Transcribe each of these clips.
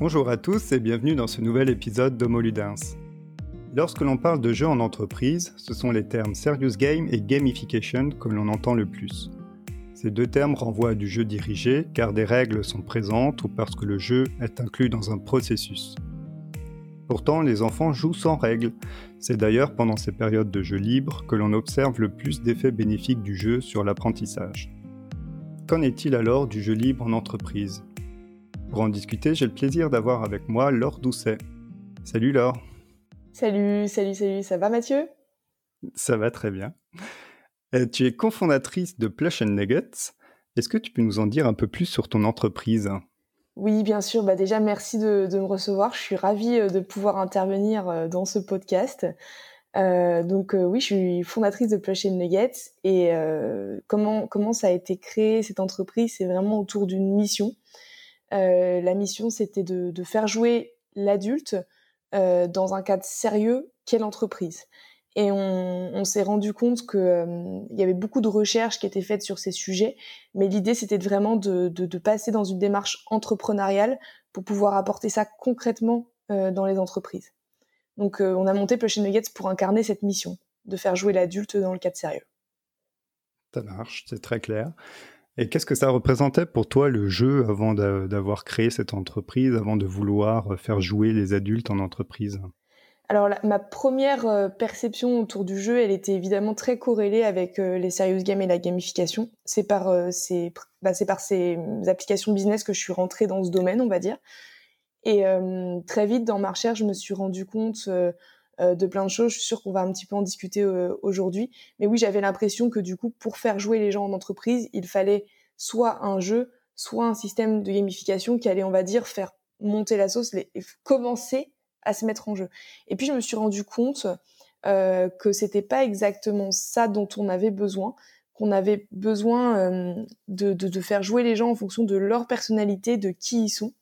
Bonjour à tous et bienvenue dans ce nouvel épisode d'Homoludens. Lorsque l'on parle de jeux en entreprise, ce sont les termes serious game et gamification que l'on entend le plus. Ces deux termes renvoient à du jeu dirigé car des règles sont présentes ou parce que le jeu est inclus dans un processus. Pourtant, les enfants jouent sans règles. C'est d'ailleurs pendant ces périodes de jeu libre que l'on observe le plus d'effets bénéfiques du jeu sur l'apprentissage. Qu'en est-il alors du jeu libre en entreprise? Pour en discuter, j'ai le plaisir d'avoir avec moi Laure Doucet. Salut Laure Salut, salut, salut, ça va Mathieu? Ça va très bien. Euh, tu es cofondatrice de Plush and Nuggets. Est-ce que tu peux nous en dire un peu plus sur ton entreprise? Oui, bien sûr. Bah déjà, merci de, me recevoir. Je suis ravie euh, de pouvoir intervenir euh, dans ce podcast. donc oui, je suis fondatrice de Plush and Nuggets. Et comment, comment ça a été créé, cette entreprise? C'est vraiment autour d'une mission. La mission, c'était de, faire jouer l'adulte euh, dans un cadre sérieux qu'est l'entreprise. Et on, s'est rendu compte qu'il euh, y avait beaucoup de recherches qui étaient faites sur ces sujets, mais l'idée c'était vraiment de, passer dans une démarche entrepreneuriale pour pouvoir apporter ça concrètement euh, dans les entreprises. Donc on a monté Plush Nuggets pour incarner cette mission, de faire jouer l'adulte dans le cadre sérieux. Ça marche, c'est très clair. Et qu'est-ce que ça représentait pour toi le jeu avant d'avoir créé cette entreprise, avant de vouloir euh, faire jouer les adultes en entreprise? Alors ma première euh, perception autour du jeu, elle était évidemment très corrélée avec euh, les serious games et la gamification. C'est par bah, par ces applications business que je suis rentrée dans ce domaine, on va dire. Et très vite dans ma recherche, je me suis rendu compte de plein de choses. Je suis sûre qu'on va un petit peu en discuter aujourd'hui. Mais oui, j'avais l'impression que du coup, pour faire jouer les gens en entreprise, il fallait soit un jeu, soit un système de gamification qui allait, on va dire, faire monter la sauce, les, commencer à se mettre en jeu. Et puis je me suis rendu compte euh, que c'était pas exactement ça dont on avait besoin, qu'on avait besoin euh, de, de, faire jouer les gens en fonction de leur personnalité, de qui ils sont.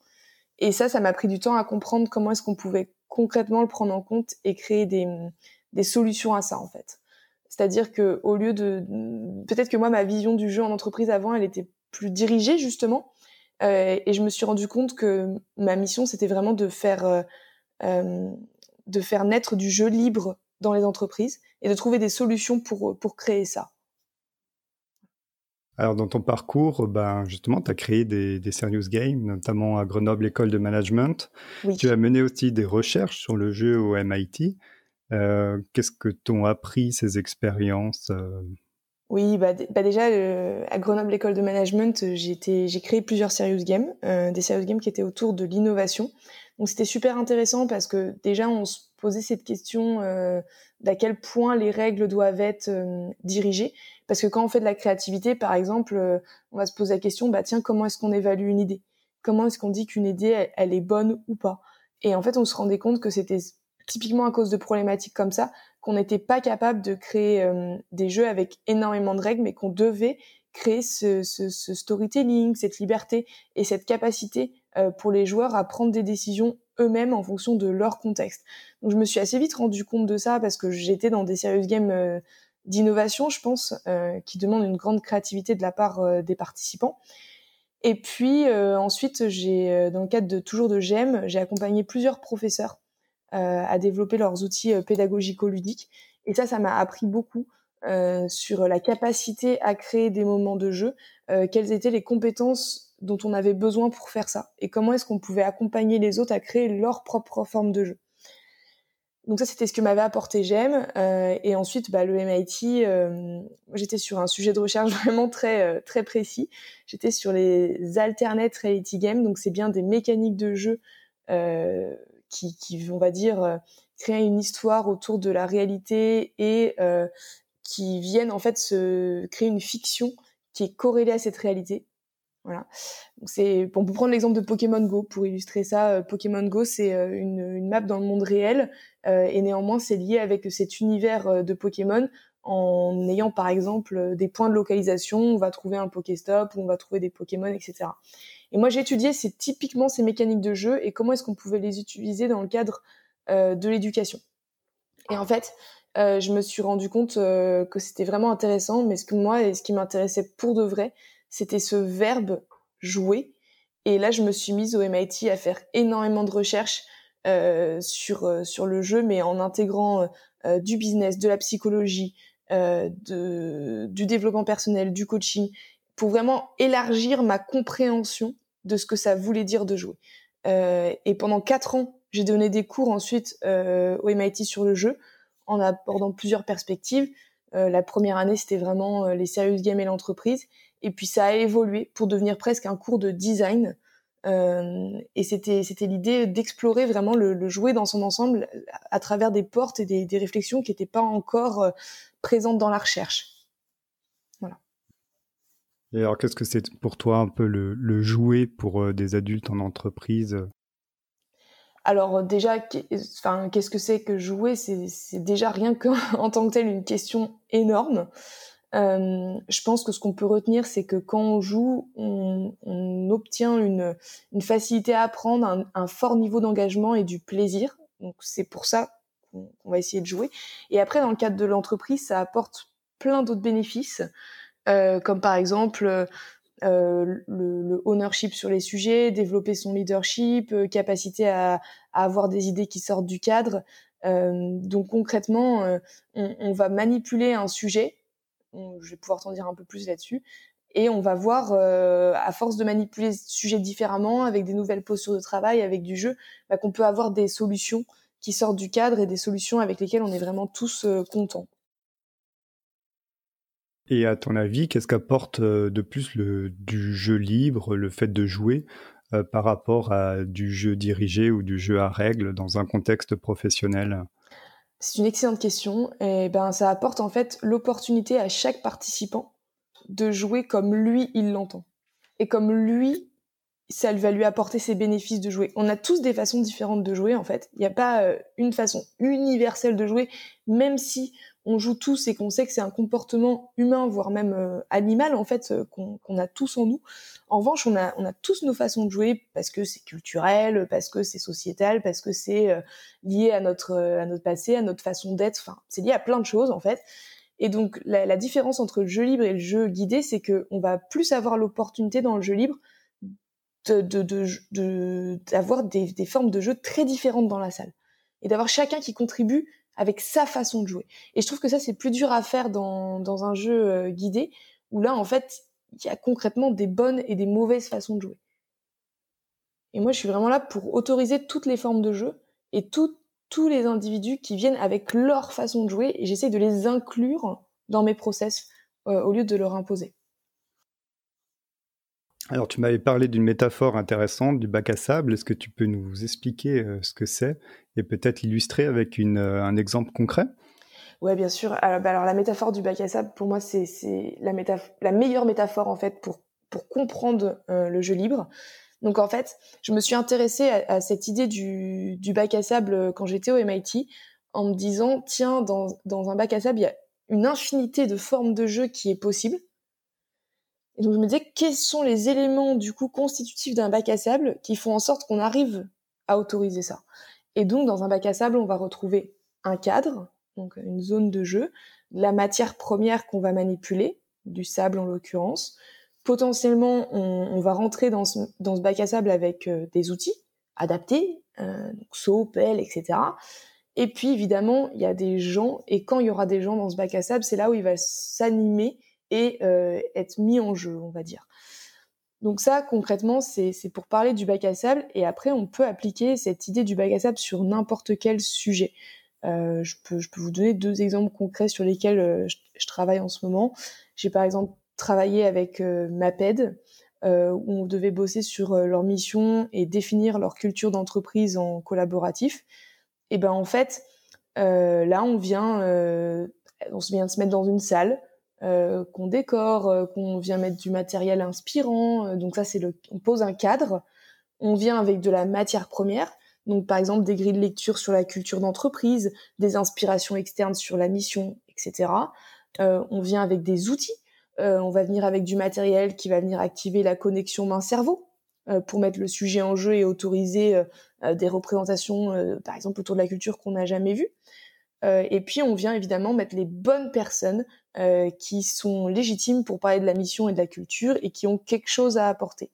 Et ça, ça m'a pris du temps à comprendre comment est-ce qu'on pouvait concrètement le prendre en compte et créer des, des solutions à ça en fait. C'est-à-dire que au lieu de peut-être que moi ma vision du jeu en entreprise avant, elle était plus dirigée justement, euh, et je me suis rendu compte que ma mission c'était vraiment de faire euh, euh, de faire naître du jeu libre dans les entreprises et de trouver des solutions pour pour créer ça. Alors dans ton parcours, ben justement, tu as créé des, des serious games, notamment à Grenoble École de Management. Oui. Tu as mené aussi des recherches sur le jeu au MIT. Euh, qu'est-ce que t'ont appris ces expériences euh? Oui, bah, bah déjà à Grenoble École de Management, j'ai créé plusieurs serious games, euh, des serious games qui étaient autour de l'innovation. Donc c'était super intéressant parce que déjà on se posait cette question d'à quel point les règles doivent être dirigées. Parce que quand on fait de la créativité, par exemple, on va se poser la question, bah tiens, comment est-ce qu'on évalue une idée? Comment est-ce qu'on dit qu'une idée elle, est bonne ou pas? Et en fait, on se rendait compte que c'était typiquement à cause de problématiques comme ça, qu'on n'était pas capable de créer euh, des jeux avec énormément de règles, mais qu'on devait créer ce, ce, storytelling, cette liberté et cette capacité euh, pour les joueurs à prendre des décisions eux-mêmes en fonction de leur contexte. Donc je me suis assez vite rendu compte de ça parce que j'étais dans des serious games euh, d'innovation, je pense, qui demandent une grande créativité de la part des participants. Et puis ensuite, j'ai, dans le cadre de toujours de GEM, j'ai accompagné plusieurs professeurs euh, à développer leurs outils euh, pédagogico-ludiques. Et ça, ça m'a appris beaucoup euh, sur la capacité à créer des moments de jeu, quelles étaient les compétences dont on avait besoin pour faire ça, et comment est-ce qu'on pouvait accompagner les autres à créer leur propre forme de jeu. Donc ça, c'était ce que m'avait apporté GEM. Euh, et ensuite, bah, le MIT, euh, j'étais sur un sujet de recherche vraiment très très précis. J'étais sur les alternate reality games, donc c'est bien des mécaniques de jeu euh, qui, qui, on va dire, euh, créer une histoire autour de la réalité et euh, qui viennent en fait se créer une fiction qui est corrélée à cette réalité. Voilà. Bon, pour prendre l'exemple de Pokémon Go pour illustrer ça. Euh, Pokémon Go, c'est une, une, map dans le monde réel euh, et néanmoins c'est lié avec cet univers de Pokémon en ayant par exemple des points de localisation. On va trouver un Pokéstop ou on va trouver des Pokémon, etc. Et moi, j'ai étudié typiquement ces mécaniques de jeu et comment est-ce qu'on pouvait les utiliser dans le cadre euh, de l'éducation. Et en fait, euh, je me suis rendu compte euh, que c'était vraiment intéressant, mais ce que moi, et ce qui m'intéressait pour de vrai, c'était ce verbe jouer Et là, je me suis mise au MIT à faire énormément de recherches sur sur le jeu, mais en intégrant du business, de la psychologie, de, du développement personnel, du coaching, pour vraiment élargir ma compréhension de ce que ça voulait dire de jouer. et pendant quatre ans, j'ai donné des cours ensuite euh, au MIT sur le jeu en abordant plusieurs perspectives. Euh, la première année, c'était vraiment euh, les serious games et l'entreprise. Et puis ça a évolué pour devenir presque un cours de design. et c'était c'était l'idée d'explorer vraiment le, jouet dans son ensemble à travers des portes et des, des réflexions qui n'étaient pas encore présentes dans la recherche. Voilà. Et alors, qu'est-ce que c'est pour toi un peu le, le jouet pour des adultes en entreprise? Alors déjà, qu'est-ce que c'est que jouer? C'est déjà rien qu'en tant que tel une question énorme. Euh, je pense que ce qu'on peut retenir, c'est que quand on joue, on, obtient une, facilité à apprendre, un, fort niveau d'engagement et du plaisir. Donc c'est pour ça qu'on va essayer de jouer. Et après, dans le cadre de l'entreprise, ça apporte plein d'autres bénéfices, euh, comme par exemple euh, le, le, ownership sur les sujets, développer son leadership, euh, capacité à, à, avoir des idées qui sortent du cadre. Euh, donc concrètement, euh, on, on, va manipuler un sujet. Je vais pouvoir t'en dire un peu plus là-dessus. Et on va voir, à force de manipuler ce sujet différemment, avec des nouvelles postures de travail, avec du jeu, bah, qu'on peut avoir des solutions qui sortent du cadre et des solutions avec lesquelles on est vraiment tous contents. Et à ton avis, qu'est-ce qu'apporte euh, de plus le, du jeu libre, le fait de jouer, euh, par rapport à du jeu dirigé ou du jeu à règles dans un contexte professionnel? C'est une excellente question. Et ben, ça apporte en fait l'opportunité à chaque participant de jouer comme lui il l'entend et comme lui ça va lui apporter ses bénéfices de jouer. On a tous des façons différentes de jouer en fait. Il n'y a pas euh, une façon universelle de jouer, même si on joue tous et qu'on sait que c'est un comportement humain, voire même euh, animal en fait, euh, qu'on a tous en nous. En revanche, on a, tous nos façons de jouer parce que c'est culturel, parce que c'est sociétal, parce que c'est lié à notre, passé, à notre façon d'être. Enfin, c'est lié à plein de choses en fait. Et donc la, différence entre le jeu libre et le jeu guidé, c'est que on va plus avoir l'opportunité dans le jeu libre d'avoir de, de, des, formes de jeu très différentes dans la salle et d'avoir chacun qui contribue avec sa façon de jouer. Et je trouve que ça, c'est plus dur à faire dans, dans un jeu euh, guidé, où là, en fait, il y a concrètement des bonnes et des mauvaises façons de jouer. Et moi, je suis vraiment là pour autoriser toutes les formes de jeu et tous les individus qui viennent avec leur façon de jouer, et j'essaie de les inclure dans mes process euh, au lieu de leur imposer. Alors, tu m'avais parlé d'une métaphore intéressante du bac à sable. Est-ce que tu peux nous expliquer euh, ce que c'est et peut-être l'illustrer avec euh, un exemple concret? Ouais, bien sûr. Alors, bah, alors, la métaphore du bac à sable, pour moi, c'est la, meilleure métaphore en fait pour comprendre euh, le jeu libre. Donc en fait, je me suis intéressée à, cette idée du, du, bac à sable quand j'étais au MIT, en me disant tiens, dans, dans un bac à sable, il y a une infinité de formes de jeu qui est possible. Et donc je me disais quels sont les éléments du coup constitutifs d'un bac à sable qui font en sorte qu'on arrive à autoriser ça? Et donc dans un bac à sable, on va retrouver un cadre, donc une zone de jeu, la matière première qu'on va manipuler, du sable en l'occurrence. Potentiellement, on, va rentrer dans ce, bac à sable avec euh, des outils adaptés, euh, donc pelle, etc. Et puis évidemment, il y a des gens, et quand il y aura des gens dans ce bac à sable, c'est là où il va s'animer et euh, être mis en jeu, on va dire. Donc ça, concrètement, c'est pour parler du bac à sable, et après, on peut appliquer cette idée du bac à sable sur n'importe quel sujet. Euh, je, peux, je peux vous donner deux exemples concrets sur lesquels euh, je, travaille en ce moment. J'ai par exemple travaillé avec euh, MAPED, euh, où on devait bosser sur leur mission et définir leur culture d'entreprise en collaboratif. Et ben en fait, là, on vient, on vient de se mettre dans une salle, euh, qu'on décore, euh, qu'on vient mettre du matériel inspirant. Euh, donc ça, c'est le, on pose un cadre. On vient avec de la matière première. Donc par exemple des grilles de lecture sur la culture d'entreprise, des inspirations externes sur la mission, etc. on vient avec des outils. on va venir avec du matériel qui va venir activer la connexion main-cerveau pour mettre le sujet en jeu et autoriser des représentations, par exemple autour de la culture qu'on n'a jamais vues. et puis on vient évidemment mettre les bonnes personnes euh, qui sont légitimes pour parler de la mission et de la culture et qui ont quelque chose à apporter.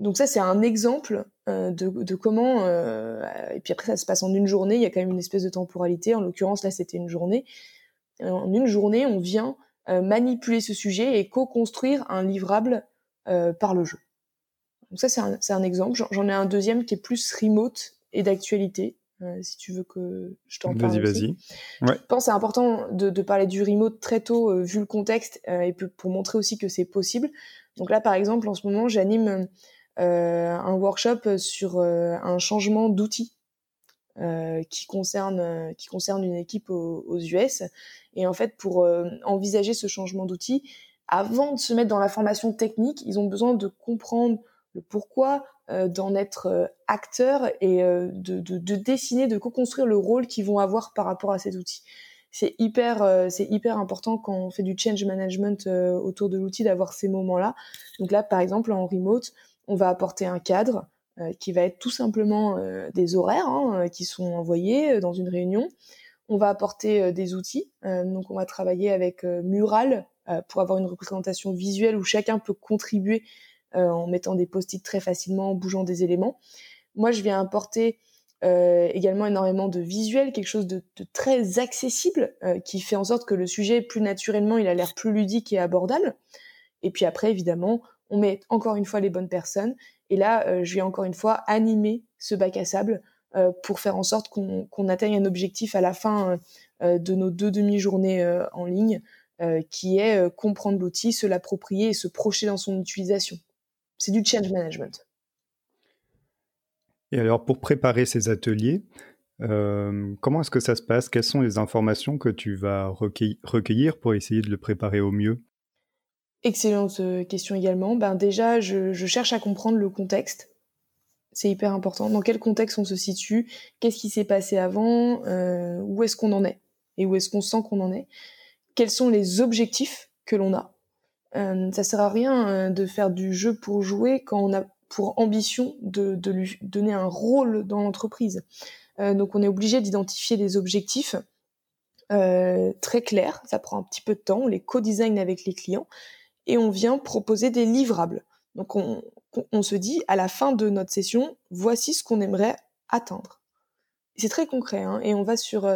donc ça, c'est un exemple de, de, comment. et puis après, ça se passe en une journée. Il y a quand même une espèce de temporalité. En l'occurrence, là, c'était une journée. En une journée, on vient manipuler ce sujet et co-construire un livrable par le jeu. Donc ça, c'est un, exemple. J'en ai un deuxième qui est plus remote et d'actualité. Euh, si tu veux que je t'en parle. Vas-y, vas-y. Ouais. Je pense que c'est important de, de, parler du remote très tôt, euh, vu le contexte, euh, et pour montrer aussi que c'est possible. Donc là, par exemple, en ce moment, j'anime un workshop sur un changement d'outil qui concerne qui concerne une équipe aux, aux, US. Et en fait, pour envisager ce changement d'outil, avant de se mettre dans la formation technique, ils ont besoin de comprendre le pourquoi, euh, d'en être euh, acteur et euh, de, de, de, dessiner, de co-construire le rôle qu'ils vont avoir par rapport à ces outils. C'est hyper, c'est hyper important quand on fait du change management autour de l'outil d'avoir ces moments-là. Donc là, par exemple, en remote, on va apporter un cadre qui va être tout simplement des horaires hein, qui sont envoyés dans une réunion. On va apporter des outils. donc on va travailler avec Mural pour avoir une représentation visuelle où chacun peut contribuer en mettant des post-it très facilement, en bougeant des éléments. Moi, je viens apporter euh, également énormément de visuels, quelque chose de, très accessible, euh, qui fait en sorte que le sujet, plus naturellement, il a l'air plus ludique et abordable. Et puis après, évidemment, on met encore une fois les bonnes personnes. Et là, je viens encore une fois animer ce bac à sable pour faire en sorte qu'on atteigne un objectif à la fin de nos deux demi-journées en ligne, qui est comprendre l'outil, se l'approprier et se projeter dans son utilisation. C'est du change management. Et alors, pour préparer ces ateliers, euh, comment est-ce que ça se passe? Quelles sont les informations que tu vas recueillir pour essayer de le préparer au mieux? Excellente euh, question également. Ben déjà, je, cherche à comprendre le contexte. C'est hyper important. Dans quel contexte on se situe? Qu'est-ce qui s'est passé avant? Euh, Où est-ce qu'on en est? Et où est-ce qu'on sent qu'on en est? Quels sont les objectifs que l'on a? Euh, ça sert à rien euh, de faire du jeu pour jouer quand on a pour ambition de, lui donner un rôle dans l'entreprise. Euh, donc on est obligé d'identifier des objectifs très clairs, ça prend un petit peu de temps, on les co-design avec les clients et on vient proposer des livrables. Donc on, se dit à la fin de notre session, voici ce qu'on aimerait atteindre. C'est très concret hein, et on va sur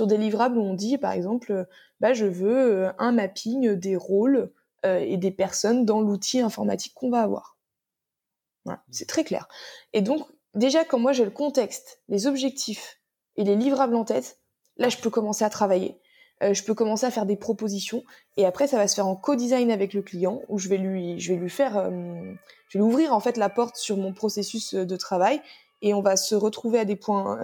des livrables où on dit par exemple, bah je veux un mapping des rôles euh, et des personnes dans l'outil informatique qu'on va avoir. Voilà, mmh. c'est très clair. Et donc, déjà, quand moi j'ai le contexte, les objectifs et les livrables en tête, là, je peux commencer à travailler. Euh, je peux commencer à faire des propositions et après ça va se faire en co-design avec le client où je vais lui je vais lui faire euh, je vais lui ouvrir en fait la porte sur mon processus de travail et on va se retrouver à des points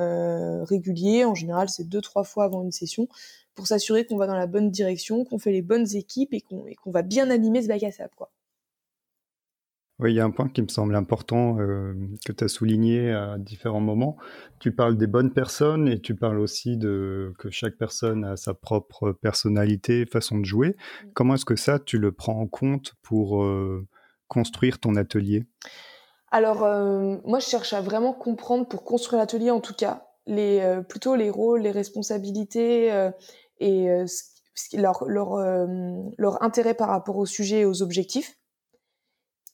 réguliers en général c'est deux trois fois avant une session pour s'assurer qu'on va dans la bonne direction, qu'on fait les bonnes équipes et qu'on va bien animer ce bac à sable. Quoi. Oui, il y a un point qui me semble important euh, que tu as souligné à différents moments. Tu parles des bonnes personnes et tu parles aussi de que chaque personne a sa propre personnalité, façon de jouer. Mm. Comment est-ce que ça, tu le prends en compte pour euh, construire ton atelier? Alors, euh, moi, je cherche à vraiment comprendre, pour construire l'atelier en tout cas, les, plutôt les rôles, les responsabilités et euh, leur, leur, euh, leur intérêt par rapport au sujet et aux objectifs.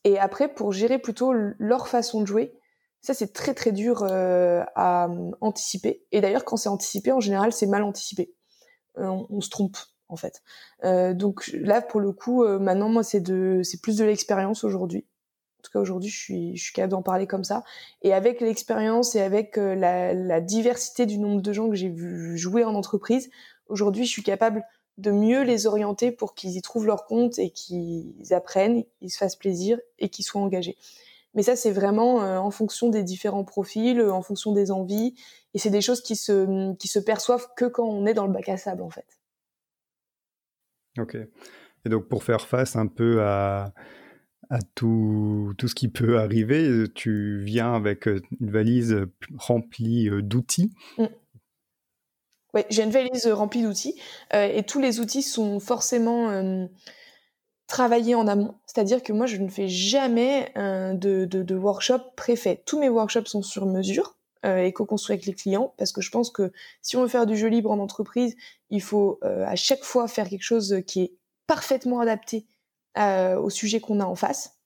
Et après, pour gérer plutôt leur façon de jouer, ça c'est très très dur euh, à anticiper. Et d'ailleurs, quand c'est anticipé, en général, c'est mal anticipé. on, se trompe en fait. donc là, pour le coup, maintenant, moi, c'est de, c'est plus de l'expérience aujourd'hui. En tout cas, aujourd'hui, je suis, je suis capable d'en parler comme ça. Et avec l'expérience et avec la, la, diversité du nombre de gens que j'ai vu jouer en entreprise, Aujourd'hui, je suis capable de mieux les orienter pour qu'ils y trouvent leur compte et qu'ils apprennent, qu'ils se fassent plaisir et qu'ils soient engagés. Mais ça, c'est vraiment euh, en fonction des différents profils, en fonction des envies, et c'est des choses qui se, qui se perçoivent que quand on est dans le bac à sable, en fait. Ok. Et donc, pour faire face un peu à, à tout, tout ce qui peut arriver, tu viens avec euh, une valise remplie euh, d'outils. Mm. Oui, j'ai une valise remplie d'outils euh, et tous les outils sont forcément euh, travaillés en amont. C'est-à-dire que moi, je ne fais jamais euh, de, de, de, workshop préfet. Tous mes workshops sont sur mesure et co-construits avec les clients parce que je pense que si on veut faire du jeu libre en entreprise, il faut à chaque fois faire quelque chose qui est parfaitement adapté au sujet qu'on a en face.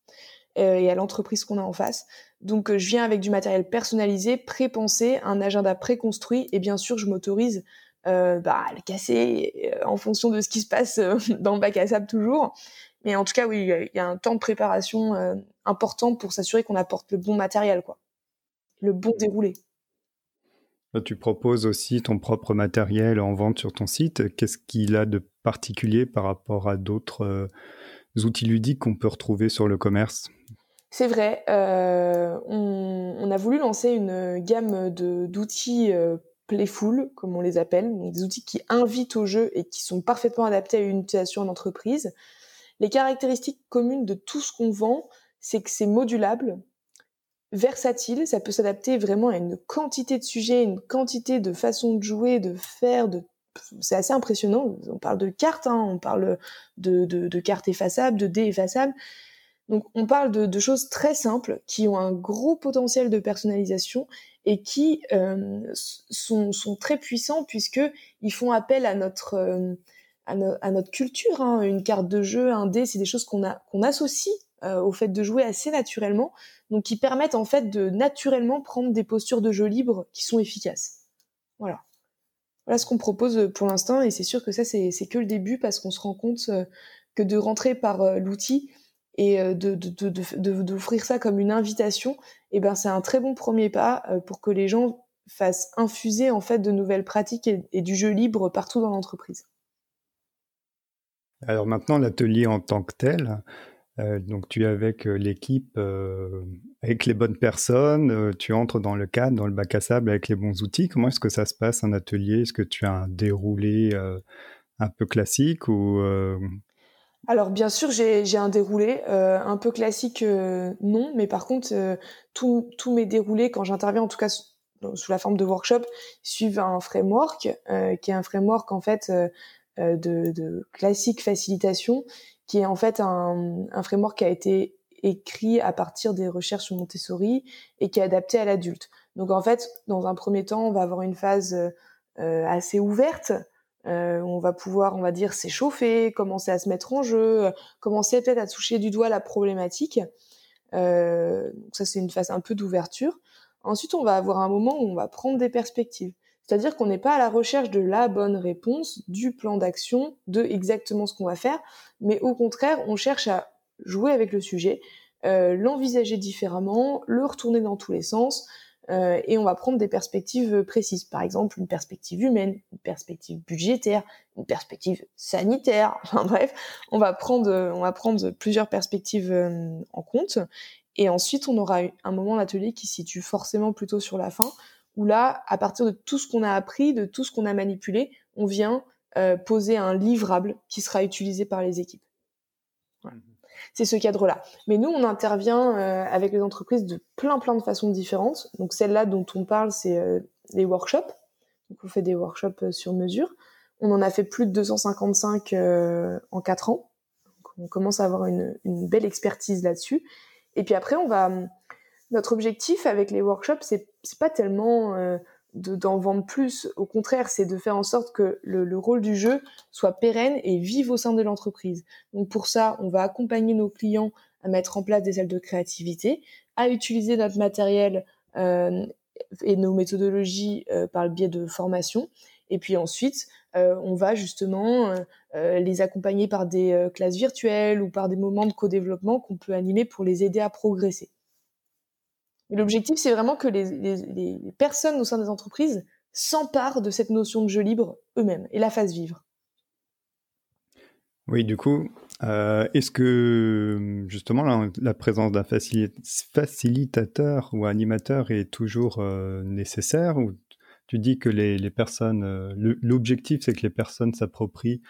et à l'entreprise qu'on a en face. Donc je viens avec du matériel personnalisé, pré-pensé, un agenda préconstruit et bien sûr je m'autorise euh, bah, à le casser en fonction de ce qui se passe dans le bac à sable toujours. Mais en tout cas, oui, il y a un temps de préparation important pour s'assurer qu'on apporte le bon matériel, quoi, le bon déroulé. Tu proposes aussi ton propre matériel en vente sur ton site. Qu'est-ce qu'il a de particulier par rapport à d'autres euh, outils ludiques qu'on peut retrouver sur le commerce C'est vrai. Euh, on, a voulu lancer une gamme d'outils euh, playful, comme on les appelle, donc des outils qui invitent au jeu et qui sont parfaitement adaptés à une utilisation en entreprise. Les caractéristiques communes de tout ce qu'on vend, c'est que c'est modulable, versatile, ça peut s'adapter vraiment à une quantité de sujets, une quantité de façons de jouer, de faire, de c'est assez impressionnant. On parle de cartes, hein, on parle de, cartes effaçables, de dés effaçables. Donc on parle de, choses très simples qui ont un gros potentiel de personnalisation et qui euh, sont, très puissants puisque ils font appel à notre euh, à, culture. Hein. Une carte de jeu, un dé, c'est des choses qu'on qu'on associe euh, au fait de jouer assez naturellement, donc qui permettent en fait de naturellement prendre des postures de jeu libre qui sont efficaces. Voilà. Ce qu'on propose pour l'instant, et c'est sûr que ça c'est que le début parce qu'on se rend compte euh, que de rentrer par euh, l'outil et de d'offrir ça comme une invitation, eh ben c'est un très bon premier pas pour que les gens fassent infuser en fait de nouvelles pratiques et du jeu libre partout dans l'entreprise. Alors maintenant, l'atelier en tant que tel, euh, donc tu es avec euh, l'équipe, euh, avec les bonnes personnes, tu entres dans le cadre, dans le bac à sable avec les bons outils. Comment est-ce que ça se passe un atelier? Est-ce que tu as un déroulé un peu classique ou alors bien sûr j'ai un déroulé un peu classique non, mais par contre tous mes déroulés quand j'interviens en tout cas sous la forme de workshop suivent un framework qui est un framework en fait de, de classique facilitation qui est en fait un, un framework qui a été écrit à partir des recherches Montessori et qui est adapté à l'adulte. Donc en fait, dans un premier temps, on va avoir une phase euh, assez ouverte. Euh, on va pouvoir, on va dire, s'échauffer, commencer à se mettre en jeu, commencer peut-être à toucher du doigt la problématique. Euh, ça, c'est une phase un peu d'ouverture. Ensuite, on va avoir un moment où on va prendre des perspectives. C'est-à-dire qu'on n'est pas à la recherche de la bonne réponse, du plan d'action, de exactement ce qu'on va faire, mais au contraire, on cherche à jouer avec le sujet, euh, l'envisager différemment, le retourner dans tous les sens, euh, et on va prendre des perspectives précises. Par exemple, une perspective humaine, une perspective budgétaire, une perspective sanitaire. Enfin bref, on va prendre, on va prendre plusieurs perspectives euh, en compte. Et ensuite, on aura un moment d'atelier qui se situe forcément plutôt sur la fin, où là, à partir de tout ce qu'on a appris, de tout ce qu'on a manipulé, on vient euh, poser un livrable qui sera utilisé par les équipes. C'est ce cadre-là. Mais nous, on intervient euh, avec les entreprises de plein plein de façons différentes. Donc celle-là dont on parle, c'est euh, les workshops. Donc on fait des workshops sur mesure. On en a fait plus de 255 en 4 ans. Donc on commence à avoir une, une belle expertise là-dessus. Et puis après, on va notre objectif avec les workshops, c'est pas tellement euh, d'en vendre plus. Au contraire, c'est de faire en sorte que le, rôle du jeu soit pérenne et vive au sein de l'entreprise. Donc pour ça, on va accompagner nos clients à mettre en place des ailes de créativité, à utiliser notre matériel euh, et nos méthodologies euh, par le biais de formation. Et puis ensuite, on va justement les accompagner par des classes virtuelles ou par des moments de co-développement qu'on peut animer pour les aider à progresser l'objectif, c'est vraiment que les, personnes au sein des entreprises s'emparent de cette notion de jeu libre eux-mêmes et la fassent vivre. Oui, du coup, euh, est-ce que justement la, présence d'un facilitateur ou animateur est toujours euh, nécessaire tu dis que les, personnes, euh, l'objectif c'est que les personnes s'approprient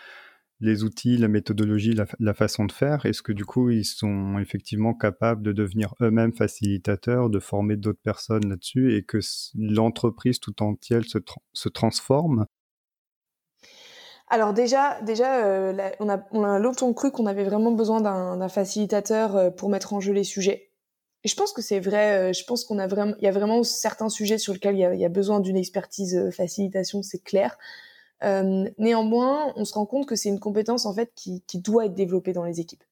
les outils, la méthodologie, la, façon de faire Est-ce que du coup, ils sont effectivement capables de devenir eux-mêmes facilitateurs, de former d'autres personnes là-dessus et que l'entreprise tout entière se, transforme? Alors déjà, déjà, euh, on, a, longtemps cru qu'on avait vraiment besoin d'un facilitateur euh, pour mettre en jeu les sujets. Et je pense que c'est vrai. Euh, je pense qu'on a vraiment, il y a vraiment certains sujets sur lesquels il y a besoin d'une expertise facilitation, c'est clair. Euh, néanmoins, on se rend compte que c'est une compétence en fait qui, doit être développée dans les équipes.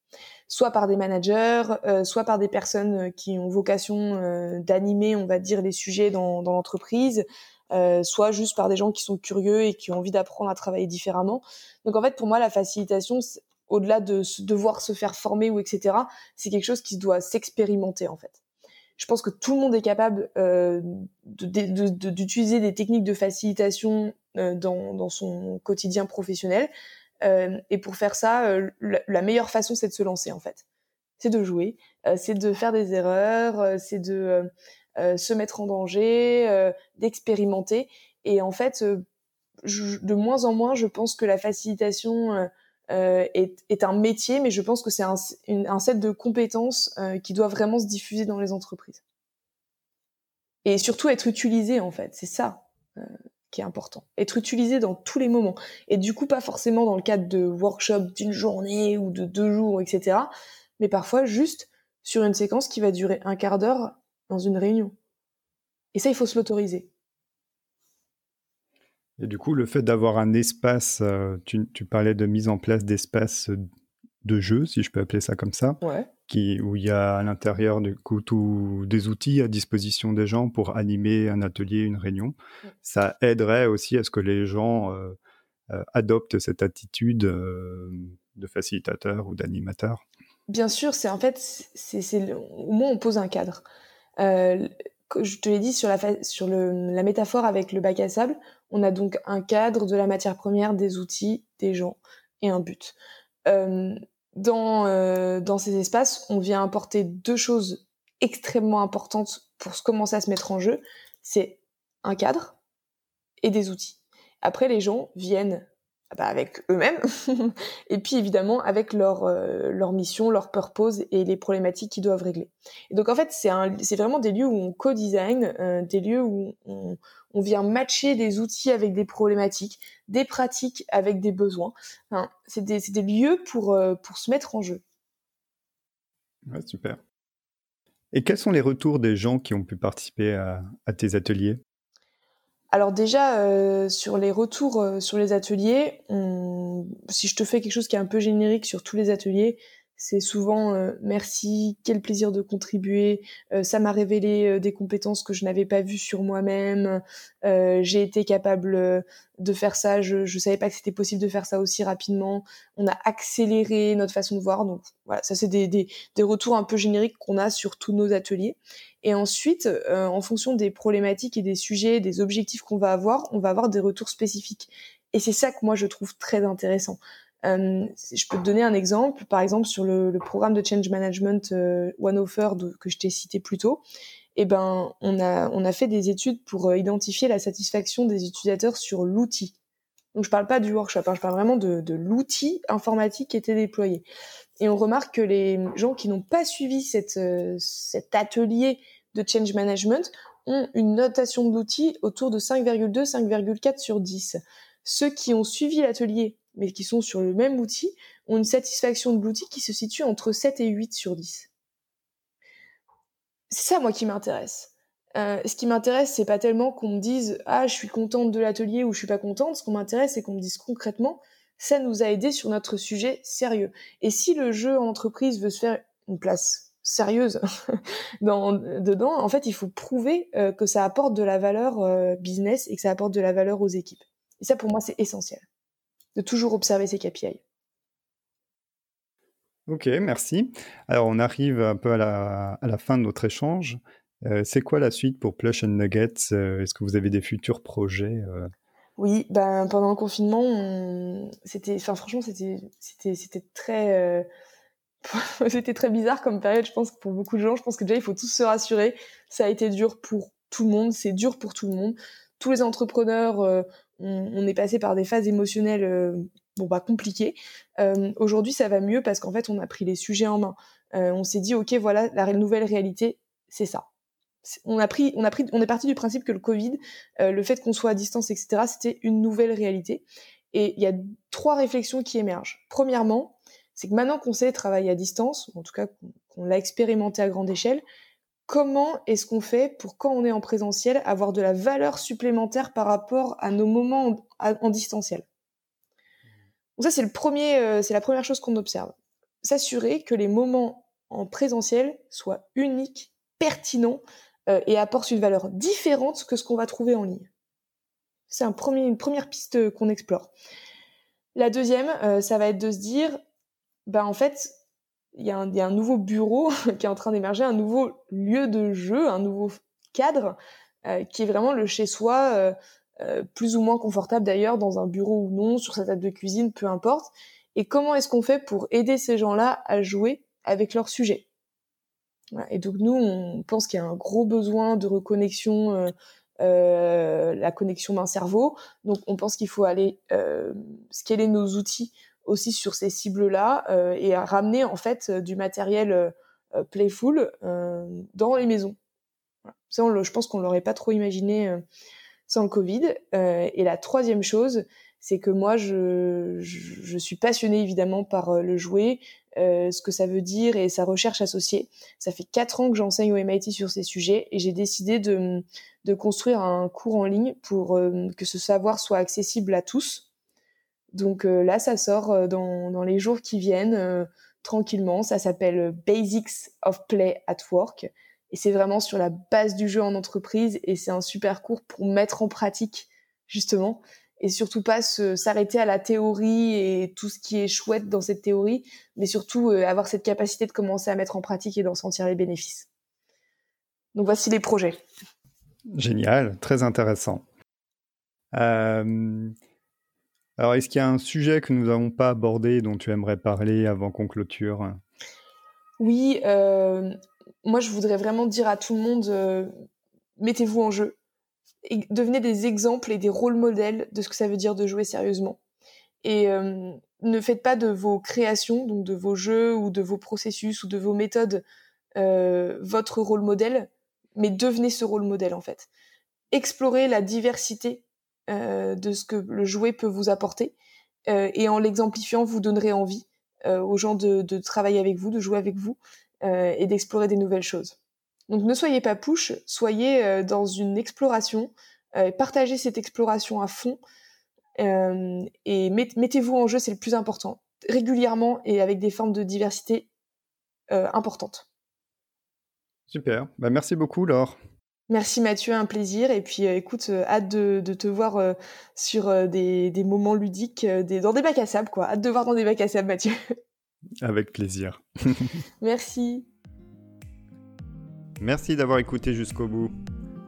soit par des managers, soit par des personnes qui ont vocation d'animer, on va dire, les sujets dans, dans l'entreprise, soit juste par des gens qui sont curieux et qui ont envie d'apprendre à travailler différemment. Donc en fait, pour moi, la facilitation, au-delà de devoir se faire former ou etc., c'est quelque chose qui doit s'expérimenter en fait. Je pense que tout le monde est capable euh, d'utiliser des techniques de facilitation euh, dans, dans, son quotidien professionnel. Euh, et pour faire ça, euh, la, meilleure façon, c'est de se lancer en fait. C'est de jouer, euh, c'est de faire des erreurs, euh, c'est de se mettre en danger, d'expérimenter. Et en fait, je, de moins en moins, je pense que la facilitation euh, est, est, un métier, mais je pense que c'est un, un, set de compétences euh, qui doit vraiment se diffuser dans les entreprises. Et surtout être utilisé, en fait. C'est ça euh, qui est important. Être utilisé dans tous les moments. Et du coup, pas forcément dans le cadre de workshops d'une journée ou de deux jours, etc. Mais parfois juste sur une séquence qui va durer un quart d'heure dans une réunion. Et ça, il faut se l'autoriser. Et du coup, le fait d'avoir un espace, euh, tu, parlais de mise en place d'espaces de jeu, si je peux appeler ça comme ça, qui, où il y a à l'intérieur du coup tout, des outils à disposition des gens pour animer un atelier, une réunion. Ça aiderait aussi à ce que les gens euh, euh, adoptent cette attitude de facilitateur ou d'animateur. Bien sûr, c'est en fait, c'est, au moins on pose un cadre. je te l'ai dit sur, la, sur le, la métaphore avec le bac à sable, on a donc un cadre de la matière première, des outils, des gens et un but. Euh, dans, euh, dans ces espaces, on vient apporter deux choses extrêmement importantes pour commencer à se mettre en jeu. C'est un cadre et des outils. Après, les gens viennent bah, avec eux-mêmes et puis évidemment avec leur euh, leur mission, leur purpose et les problématiques qu'ils doivent régler. Et donc en fait, c'est vraiment des lieux où on co-design, des lieux où on, on vient matcher des outils avec des problématiques, des pratiques avec des besoins. c'est des, lieux pour, euh, pour se mettre en jeu. Super. Et quels sont les retours des gens qui ont pu participer à, tes ateliers? Alors déjà, euh, sur les retours euh, sur les ateliers, si je te fais quelque chose qui est un peu générique sur tous les ateliers, c'est souvent euh, merci, quel plaisir de contribuer, euh, ça m'a révélé euh, des compétences que je n'avais pas vues sur moi-même, j'ai été capable de faire ça, je ne savais pas que c'était possible de faire ça aussi rapidement, on a accéléré notre façon de voir, donc voilà, ça c'est des, des, des, retours un peu génériques qu'on a sur tous nos ateliers. Et ensuite, en fonction des problématiques et des sujets, des objectifs qu'on va avoir, on va avoir des retours spécifiques. Et c'est ça que moi je trouve très intéressant. Euh, je peux te donner un exemple, par exemple sur le, programme de change management euh, One Offer que je t'ai cité plus tôt. Eh ben, on a fait des études pour euh, identifier la satisfaction des utilisateurs sur l'outil. Donc je parle pas du workshop, hein, je parle vraiment de, l'outil informatique qui était déployé. Et on remarque que les gens qui n'ont pas suivi euh, cet atelier de change management ont une notation de l'outil autour de 5,2, 5,4 sur 10. Ceux qui ont suivi l'atelier mais qui sont sur le même outil, ont une satisfaction de l'outil qui se situe entre 7 et 8 sur 10. C'est ça, moi, qui m'intéresse. Euh, ce qui m'intéresse, c'est pas tellement qu'on me dise ah je suis contente de l'atelier ou je suis pas contente. Ce qu'on m'intéresse, c'est qu'on me dise concrètement ça nous a aidé sur notre sujet sérieux. Et si le jeu en entreprise veut se faire une place sérieuse dans, dedans, en fait, il faut prouver euh, que ça apporte de la valeur euh, business et que ça apporte de la valeur aux équipes. Et ça, pour moi, c'est essentiel de toujours observer ces KPI. Ok, merci. Alors, on arrive un peu à la, à la fin de notre échange. Euh, c'est quoi la suite pour Plush and Nuggets euh, Est-ce que vous avez des futurs projets euh? Oui, ben, pendant le confinement, c'était, enfin, franchement, c'était, c'était, c'était très, c'était très bizarre comme période. Je pense que pour beaucoup de gens, je pense que déjà il faut tous se rassurer. Ça a été dur pour tout le monde. C'est dur pour tout le monde. Tous les entrepreneurs on, est passé par des phases émotionnelles euh, bon bah compliquées. Euh, aujourd'hui, ça va mieux parce qu'en fait, on a pris les sujets en main. Euh, on s'est dit, ok, voilà, la nouvelle réalité, c'est ça. On a pris, on a pris, on est parti du principe que le Covid, le fait qu'on soit à distance, etc., c'était une nouvelle réalité. Et il y a trois réflexions qui émergent. Premièrement, c'est que maintenant qu'on sait travailler à distance, en tout cas qu'on l'a expérimenté à grande échelle, comment est-ce qu'on fait pour quand on est en présentiel avoir de la valeur supplémentaire par rapport à nos moments en, distanciel? Donc ça euh, c'est la première chose qu'on observe. s'assurer que les moments en présentiel soient uniques, pertinents et apportent une valeur différente que ce qu'on va trouver en ligne. C'est une première piste qu'on explore. La deuxième, ça va être de se dire, bah en fait, il y, a un nouveau bureau qui est en train d'émerger, un nouveau lieu de jeu, un nouveau cadre euh, qui est vraiment le chez-soi, euh, euh, plus ou moins confortable d'ailleurs, dans un bureau ou non, sur sa table de cuisine, peu importe. Et comment est-ce qu'on fait pour aider ces gens-là à jouer avec leur sujet? Et donc nous, on pense qu'il y a un gros besoin de reconnexion. la connexion main-cerveau. Donc on pense qu'il faut aller scaler nos outils aussi sur ces cibles-là euh, et à ramener en fait euh, du matériel euh, playful dans les maisons. Ça, je pense qu'on l'aurait pas trop imaginé sans le Covid. et la troisième chose, c'est que moi, je, je, suis passionnée évidemment par le jouet, ce que ça veut dire et sa recherche associée. Ça fait quatre ans que j'enseigne au MIT sur ces sujets et j'ai décidé de, de, construire un cours en ligne pour que ce savoir soit accessible à tous, donc euh, là, ça sort euh, dans, les jours qui viennent euh, tranquillement. Ça s'appelle Basics of Play at Work. Et c'est vraiment sur la base du jeu en entreprise. Et c'est un super cours pour mettre en pratique, justement. Et surtout pas s'arrêter à la théorie et tout ce qui est chouette dans cette théorie, mais surtout avoir cette capacité de commencer à mettre en pratique et d'en sentir les bénéfices. Donc voici les projets. Génial, très intéressant. Alors, est-ce qu'il y a un sujet que nous n'avons pas abordé dont tu aimerais parler avant qu'on clôture? Oui, euh, moi je voudrais vraiment dire à tout le monde, euh, mettez-vous en jeu. Devenez des exemples et des rôles modèles de ce que ça veut dire de jouer sérieusement. Et euh, ne faites pas de vos créations, donc de vos jeux ou de vos processus ou de vos méthodes, votre rôle modèle, mais devenez ce rôle modèle en fait. Explorez la diversité de ce que le jouet peut vous apporter. Euh, et en l'exemplifiant, vous donnerez envie euh, aux gens de, travailler avec vous, de jouer avec vous et d'explorer des nouvelles choses. Donc ne soyez pas push, soyez dans une exploration, partagez cette exploration à fond et mettez-vous en jeu, c'est le plus important, régulièrement et avec des formes de diversité importantes. Super, bah, merci beaucoup Laure. Merci Mathieu, un plaisir. Et puis euh, écoute, euh, hâte de, te voir euh, sur des, moments ludiques, dans des bacs à sable, quoi. Hâte de voir dans des bacs à sable, Mathieu. Avec plaisir. Merci. Merci d'avoir écouté jusqu'au bout.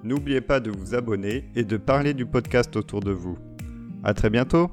N'oubliez pas de vous abonner et de parler du podcast autour de vous. À très bientôt!